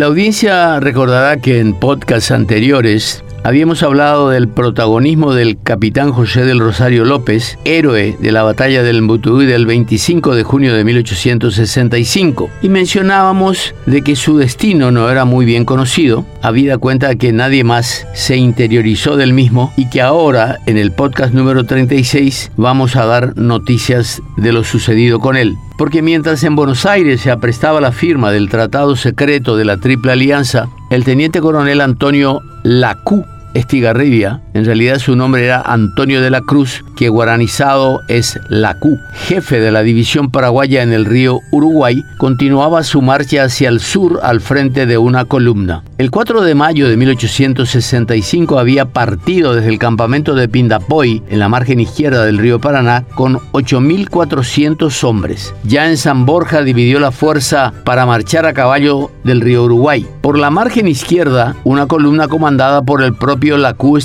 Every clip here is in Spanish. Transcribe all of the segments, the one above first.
La audiencia recordará que en podcasts anteriores Habíamos hablado del protagonismo del capitán José del Rosario López, héroe de la batalla del Mbutuí del 25 de junio de 1865, y mencionábamos de que su destino no era muy bien conocido, habida cuenta que nadie más se interiorizó del mismo y que ahora, en el podcast número 36, vamos a dar noticias de lo sucedido con él. Porque mientras en Buenos Aires se aprestaba la firma del Tratado Secreto de la Triple Alianza, el teniente coronel Antonio Lacú Estigarribia, en realidad su nombre era Antonio de la Cruz, que guaranizado es Lacú, jefe de la división paraguaya en el río Uruguay, continuaba su marcha hacia el sur al frente de una columna. El 4 de mayo de 1865 había partido desde el campamento de Pindapoy, en la margen izquierda del río Paraná, con 8.400 hombres. Ya en San Borja dividió la fuerza para marchar a caballo del río Uruguay. Por la margen izquierda, una columna comandada por el propio la Q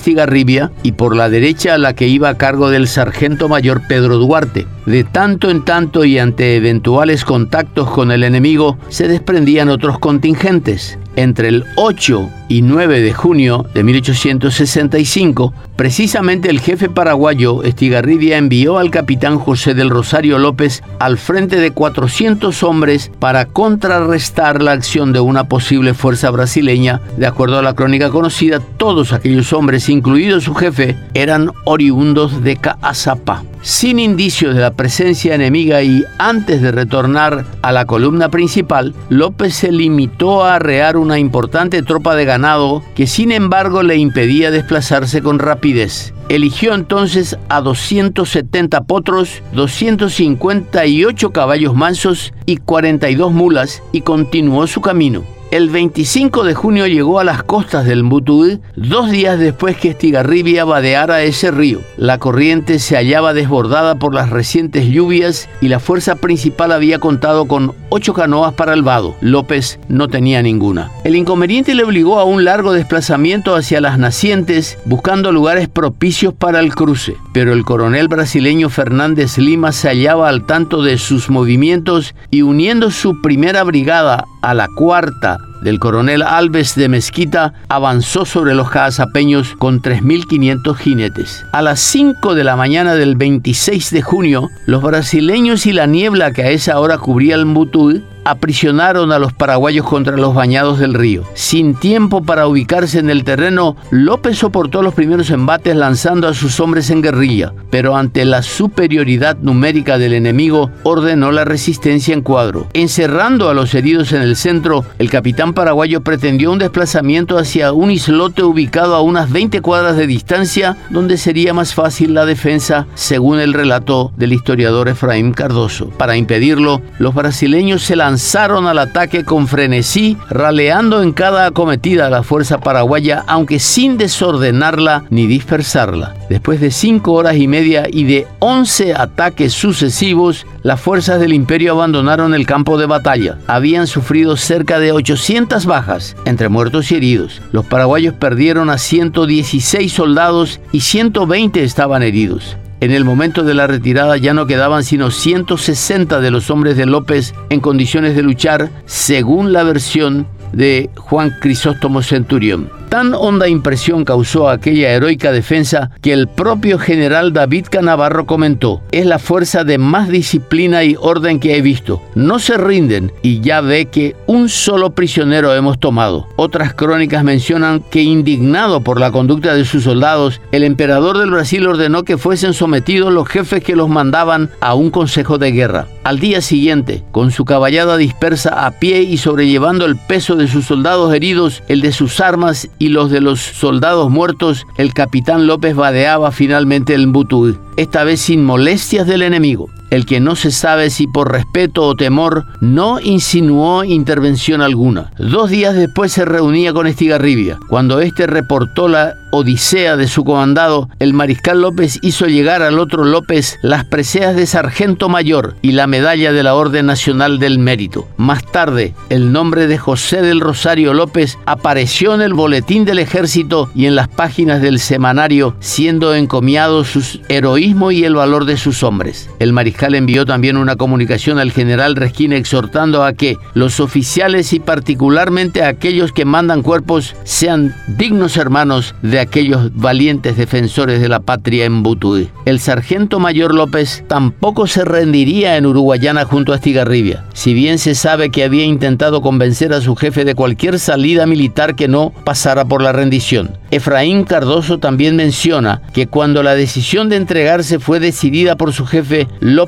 Y por la derecha la que iba a cargo del sargento mayor Pedro Duarte. De tanto en tanto y ante eventuales contactos con el enemigo se desprendían otros contingentes. Entre el 8 y 9 de junio de 1865, precisamente el jefe paraguayo Estigarribia envió al capitán José del Rosario López al frente de 400 hombres para contrarrestar la acción de una posible fuerza brasileña. De acuerdo a la crónica conocida, todos aquellos hombres, incluido su jefe, eran oriundos de Caazapá sin indicios de la presencia enemiga y antes de retornar a la columna principal, López se limitó a arrear una importante tropa de ganado que sin embargo le impedía desplazarse con rapidez. Eligió entonces a 270 potros, 258 caballos mansos y 42 mulas y continuó su camino. El 25 de junio llegó a las costas del Mbutuí, dos días después que Estigarribia vadeara ese río. La corriente se hallaba desbordada por las recientes lluvias y la fuerza principal había contado con ocho canoas para el vado. López no tenía ninguna. El inconveniente le obligó a un largo desplazamiento hacia las nacientes, buscando lugares propicios para el cruce. Pero el coronel brasileño Fernández Lima se hallaba al tanto de sus movimientos y uniendo su primera brigada a la cuarta del coronel Alves de Mezquita avanzó sobre los cazapeños con 3.500 jinetes. A las 5 de la mañana del 26 de junio, los brasileños y la niebla que a esa hora cubría el Mutul aprisionaron a los paraguayos contra los bañados del río. Sin tiempo para ubicarse en el terreno, López soportó los primeros embates lanzando a sus hombres en guerrilla, pero ante la superioridad numérica del enemigo ordenó la resistencia en cuadro. Encerrando a los heridos en el centro, el capitán paraguayo pretendió un desplazamiento hacia un islote ubicado a unas 20 cuadras de distancia, donde sería más fácil la defensa, según el relato del historiador Efraín Cardoso. Para impedirlo, los brasileños se lanzaron lanzaron al ataque con frenesí, raleando en cada acometida a la fuerza paraguaya, aunque sin desordenarla ni dispersarla. Después de cinco horas y media y de once ataques sucesivos, las fuerzas del imperio abandonaron el campo de batalla. Habían sufrido cerca de 800 bajas, entre muertos y heridos. Los paraguayos perdieron a 116 soldados y 120 estaban heridos. En el momento de la retirada ya no quedaban sino 160 de los hombres de López en condiciones de luchar, según la versión de Juan Crisóstomo Centurión. Tan honda impresión causó aquella heroica defensa que el propio general David Canavarro comentó, es la fuerza de más disciplina y orden que he visto. No se rinden y ya ve que un solo prisionero hemos tomado. Otras crónicas mencionan que indignado por la conducta de sus soldados, el emperador del Brasil ordenó que fuesen sometidos los jefes que los mandaban a un consejo de guerra. Al día siguiente, con su caballada dispersa a pie y sobrellevando el peso de sus soldados heridos, el de sus armas y los de los soldados muertos, el capitán López vadeaba finalmente el Mbutuí, esta vez sin molestias del enemigo el que no se sabe si por respeto o temor no insinuó intervención alguna. Dos días después se reunía con Estigarribia. Cuando éste reportó la odisea de su comandado, el mariscal López hizo llegar al otro López las preseas de sargento mayor y la medalla de la Orden Nacional del Mérito. Más tarde, el nombre de José del Rosario López apareció en el boletín del ejército y en las páginas del semanario, siendo encomiado su heroísmo y el valor de sus hombres. El mariscal mariscal envió también una comunicación al general Resquín exhortando a que los oficiales y particularmente aquellos que mandan cuerpos sean dignos hermanos de aquellos valientes defensores de la patria en Butuí. El sargento mayor López tampoco se rendiría en Uruguayana junto a Estigarribia, si bien se sabe que había intentado convencer a su jefe de cualquier salida militar que no pasara por la rendición. Efraín Cardoso también menciona que cuando la decisión de entregarse fue decidida por su jefe, López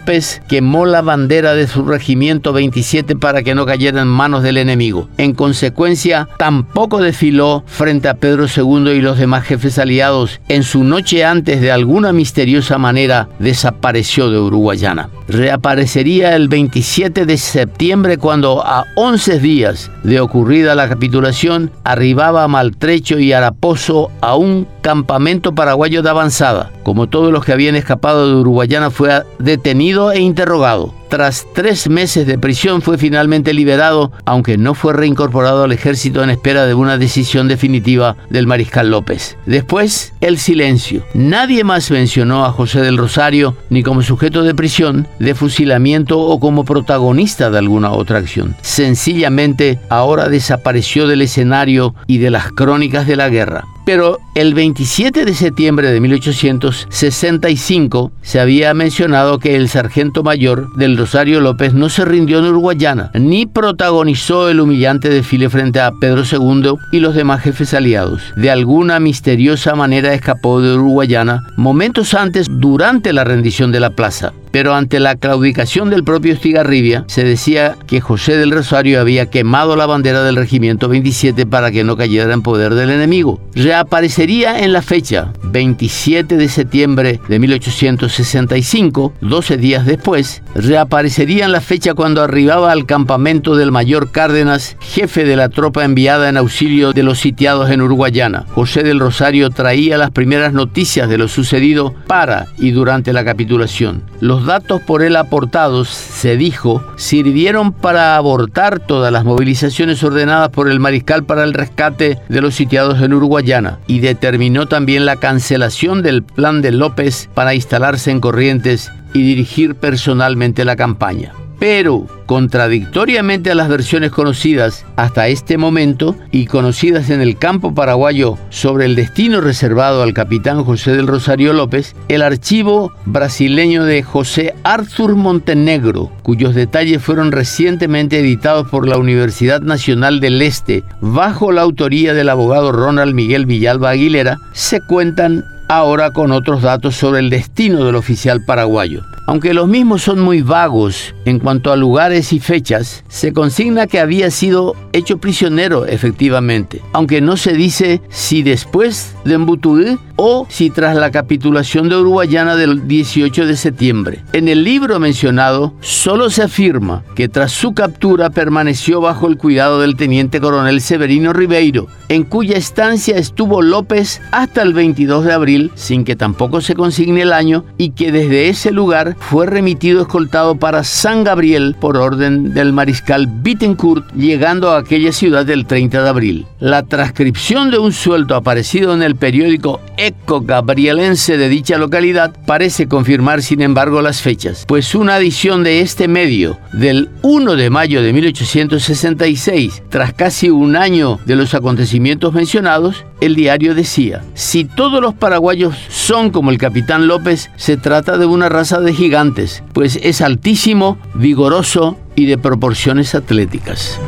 quemó la bandera de su regimiento 27 para que no cayera en manos del enemigo. En consecuencia, tampoco desfiló frente a Pedro II y los demás jefes aliados. En su noche antes, de alguna misteriosa manera, desapareció de Uruguayana. Reaparecería el 27 de septiembre cuando a 11 días de ocurrida la capitulación arribaba Maltrecho y Araposo a un campamento paraguayo de avanzada. Como todos los que habían escapado de Uruguayana fue detenido e interrogado. Tras tres meses de prisión fue finalmente liberado, aunque no fue reincorporado al ejército en espera de una decisión definitiva del mariscal López. Después, el silencio. Nadie más mencionó a José del Rosario ni como sujeto de prisión, de fusilamiento o como protagonista de alguna otra acción. Sencillamente, ahora desapareció del escenario y de las crónicas de la guerra. Pero el 27 de septiembre de 1865 se había mencionado que el sargento mayor del Rosario López no se rindió en Uruguayana, ni protagonizó el humillante desfile frente a Pedro II y los demás jefes aliados. De alguna misteriosa manera escapó de Uruguayana momentos antes durante la rendición de la plaza. Pero ante la claudicación del propio Estigarribia, se decía que José del Rosario había quemado la bandera del regimiento 27 para que no cayera en poder del enemigo. Reaparecería en la fecha 27 de septiembre de 1865, 12 días después, reaparecería en la fecha cuando arribaba al campamento del mayor Cárdenas, jefe de la tropa enviada en auxilio de los sitiados en Uruguayana. José del Rosario traía las primeras noticias de lo sucedido para y durante la capitulación. Los datos por él aportados, se dijo, sirvieron para abortar todas las movilizaciones ordenadas por el mariscal para el rescate de los sitiados en Uruguayana y determinó también la cancelación del plan de López para instalarse en Corrientes y dirigir personalmente la campaña. Pero, contradictoriamente a las versiones conocidas hasta este momento y conocidas en el campo paraguayo sobre el destino reservado al capitán José del Rosario López, el archivo brasileño de José Arthur Montenegro, cuyos detalles fueron recientemente editados por la Universidad Nacional del Este bajo la autoría del abogado Ronald Miguel Villalba Aguilera, se cuentan ahora con otros datos sobre el destino del oficial paraguayo. Aunque los mismos son muy vagos en cuanto a lugares y fechas, se consigna que había sido hecho prisionero efectivamente, aunque no se dice si después de Embutuí o si tras la capitulación de Uruguayana del 18 de septiembre. En el libro mencionado solo se afirma que tras su captura permaneció bajo el cuidado del teniente coronel Severino Ribeiro, en cuya estancia estuvo López hasta el 22 de abril, sin que tampoco se consigne el año, y que desde ese lugar fue remitido escoltado para San Gabriel por orden del mariscal Bittencourt, llegando a aquella ciudad del 30 de abril. La transcripción de un sueldo aparecido en el periódico Eco Gabrielense de dicha localidad parece confirmar sin embargo las fechas, pues una edición de este medio del 1 de mayo de 1866, tras casi un año de los acontecimientos mencionados, el diario decía, si todos los paraguayos son como el capitán López, se trata de una raza de pues es altísimo, vigoroso y de proporciones atléticas.